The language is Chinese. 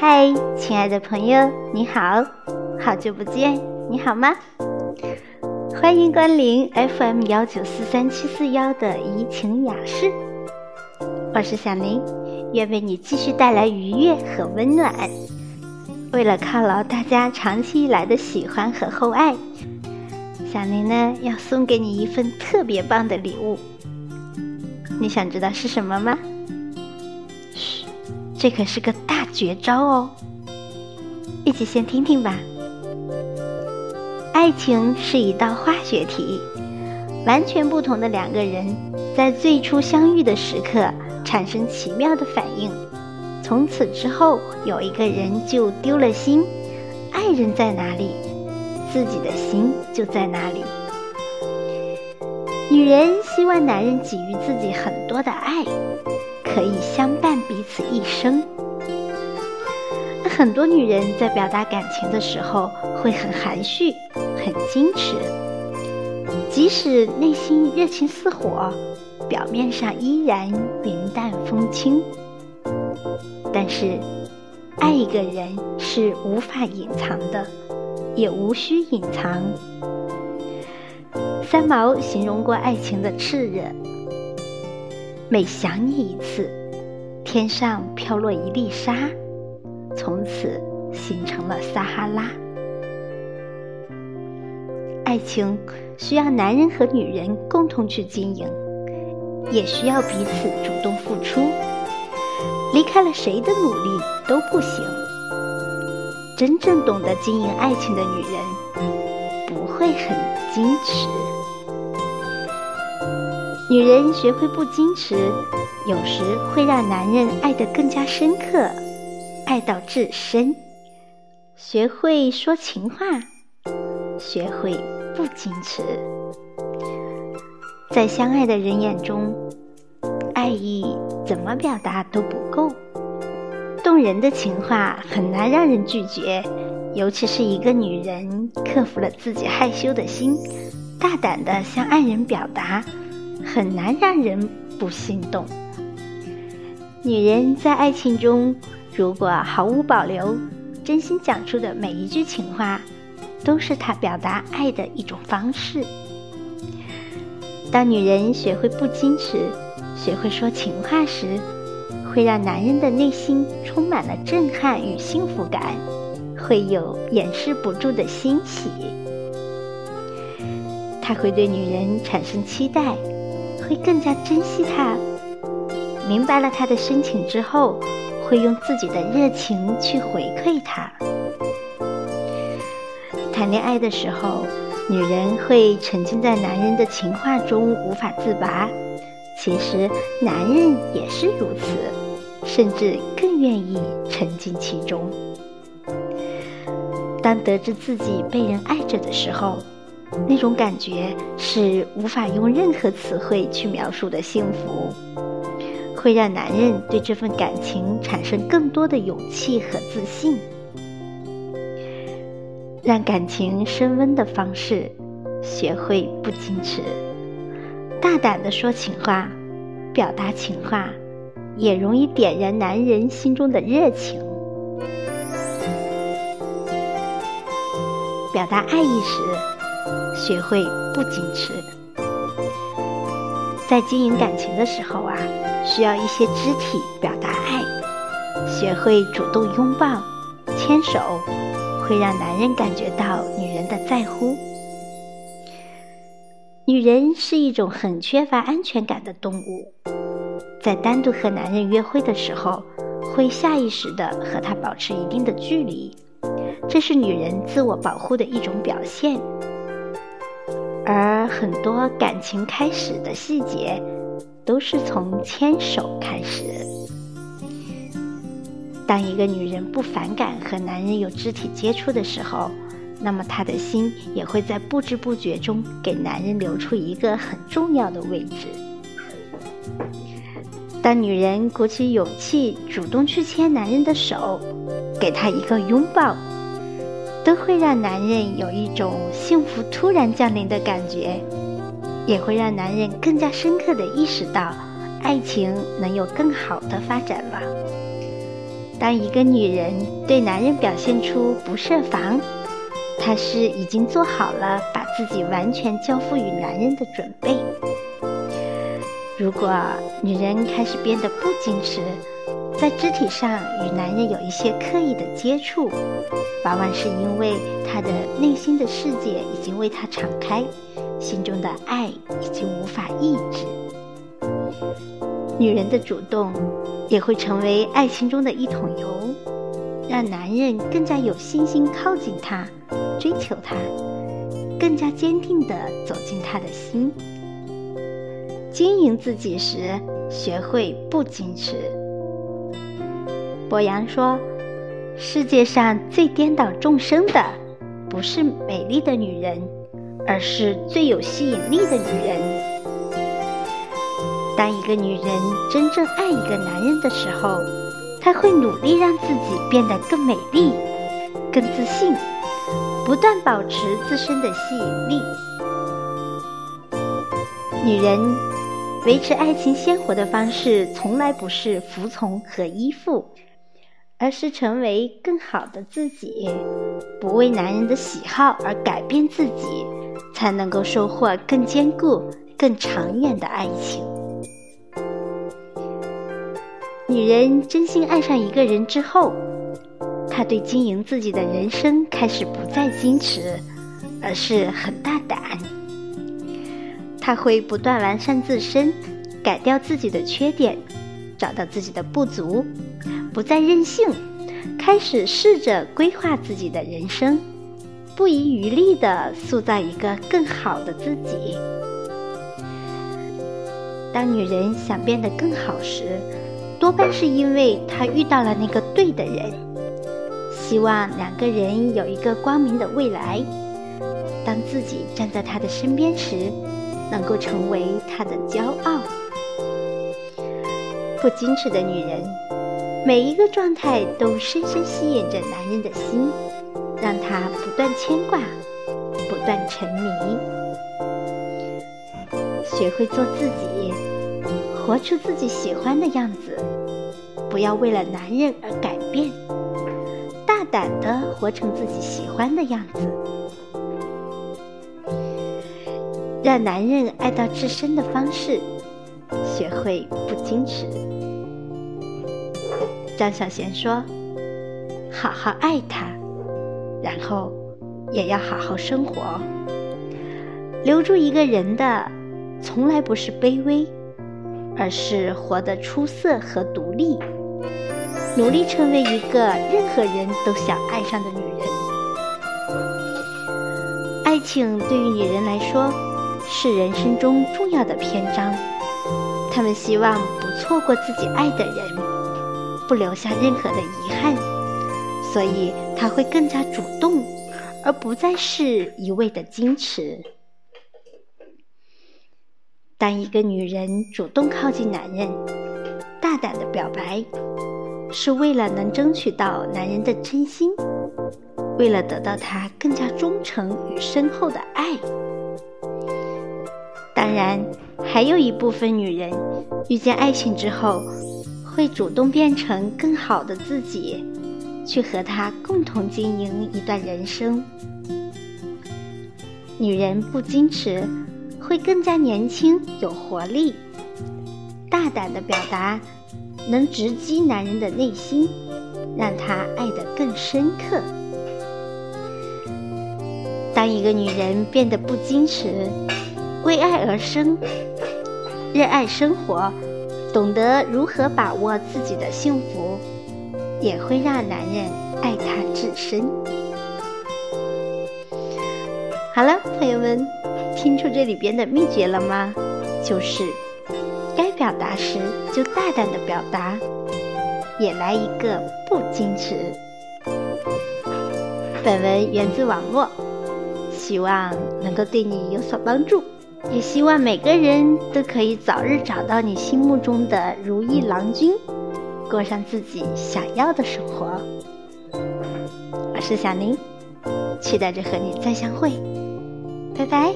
嗨，亲爱的朋友，你好，好久不见，你好吗？欢迎光临 FM 幺九四三七四幺的怡情雅室，我是小林，愿为你继续带来愉悦和温暖。为了犒劳大家长期以来的喜欢和厚爱，小林呢要送给你一份特别棒的礼物。你想知道是什么吗？这可是个大绝招哦！一起先听听吧。爱情是一道化学题，完全不同的两个人在最初相遇的时刻产生奇妙的反应，从此之后有一个人就丢了心。爱人在哪里，自己的心就在哪里。女人希望男人给予自己很多的爱，可以相伴彼此一生。很多女人在表达感情的时候会很含蓄、很矜持，即使内心热情似火，表面上依然云淡风轻。但是，爱一个人是无法隐藏的，也无需隐藏。三毛形容过爱情的炽热：每想你一次，天上飘落一粒沙，从此形成了撒哈拉。爱情需要男人和女人共同去经营，也需要彼此主动付出。离开了谁的努力都不行。真正懂得经营爱情的女人，不会很矜持。女人学会不矜持，有时会让男人爱得更加深刻，爱到至深。学会说情话，学会不矜持。在相爱的人眼中，爱意怎么表达都不够。动人的情话很难让人拒绝，尤其是一个女人克服了自己害羞的心，大胆地向爱人表达。很难让人不心动。女人在爱情中，如果毫无保留、真心讲出的每一句情话，都是她表达爱的一种方式。当女人学会不矜持、学会说情话时，会让男人的内心充满了震撼与幸福感，会有掩饰不住的欣喜。他会对女人产生期待。会更加珍惜他，明白了他的深情之后，会用自己的热情去回馈他。谈恋爱的时候，女人会沉浸在男人的情话中无法自拔，其实男人也是如此，甚至更愿意沉浸其中。当得知自己被人爱着的时候，那种感觉是无法用任何词汇去描述的幸福，会让男人对这份感情产生更多的勇气和自信。让感情升温的方式，学会不矜持，大胆的说情话，表达情话，也容易点燃男人心中的热情。表达爱意时。学会不矜持，在经营感情的时候啊，需要一些肢体表达爱。学会主动拥抱、牵手，会让男人感觉到女人的在乎。女人是一种很缺乏安全感的动物，在单独和男人约会的时候，会下意识的和他保持一定的距离，这是女人自我保护的一种表现。而很多感情开始的细节，都是从牵手开始。当一个女人不反感和男人有肢体接触的时候，那么她的心也会在不知不觉中给男人留出一个很重要的位置。当女人鼓起勇气主动去牵男人的手，给他一个拥抱。都会让男人有一种幸福突然降临的感觉，也会让男人更加深刻的意识到，爱情能有更好的发展了。当一个女人对男人表现出不设防，她是已经做好了把自己完全交付于男人的准备。如果女人开始变得不矜持，在肢体上与男人有一些刻意的接触，往往是因为她的内心的世界已经为她敞开，心中的爱已经无法抑制。女人的主动也会成为爱情中的一桶油，让男人更加有信心靠近她，追求她，更加坚定地走进她的心。经营自己时，学会不矜持。博洋说：“世界上最颠倒众生的，不是美丽的女人，而是最有吸引力的女人。”当一个女人真正爱一个男人的时候，她会努力让自己变得更美丽、更自信，不断保持自身的吸引力。女人维持爱情鲜活的方式，从来不是服从和依附，而是成为更好的自己，不为男人的喜好而改变自己，才能够收获更坚固、更长远的爱情。女人真心爱上一个人之后，她对经营自己的人生开始不再矜持，而是很大胆。她会不断完善自身，改掉自己的缺点，找到自己的不足，不再任性，开始试着规划自己的人生，不遗余力地塑造一个更好的自己。当女人想变得更好时，多半是因为她遇到了那个对的人，希望两个人有一个光明的未来。当自己站在他的身边时，能够成为他的骄傲。不矜持的女人，每一个状态都深深吸引着男人的心，让他不断牵挂，不断沉迷。学会做自己。活出自己喜欢的样子，不要为了男人而改变，大胆的活成自己喜欢的样子，让男人爱到至深的方式，学会不矜持。张小娴说：“好好爱他，然后也要好好生活。留住一个人的，从来不是卑微。”而是活得出色和独立，努力成为一个任何人都想爱上的女人。爱情对于女人来说是人生中重要的篇章，她们希望不错过自己爱的人，不留下任何的遗憾，所以她会更加主动，而不再是一味的矜持。当一个女人主动靠近男人，大胆的表白，是为了能争取到男人的真心，为了得到他更加忠诚与深厚的爱。当然，还有一部分女人遇见爱情之后，会主动变成更好的自己，去和他共同经营一段人生。女人不矜持。会更加年轻有活力，大胆的表达，能直击男人的内心，让他爱得更深刻。当一个女人变得不矜持，为爱而生，热爱生活，懂得如何把握自己的幸福，也会让男人爱她至深。好了，朋友们。听出这里边的秘诀了吗？就是该表达时就大胆的表达，也来一个不矜持。本文源自网络，希望能够对你有所帮助，也希望每个人都可以早日找到你心目中的如意郎君过上自己想要的生活。我是小宁期待着和你再相会。拜拜。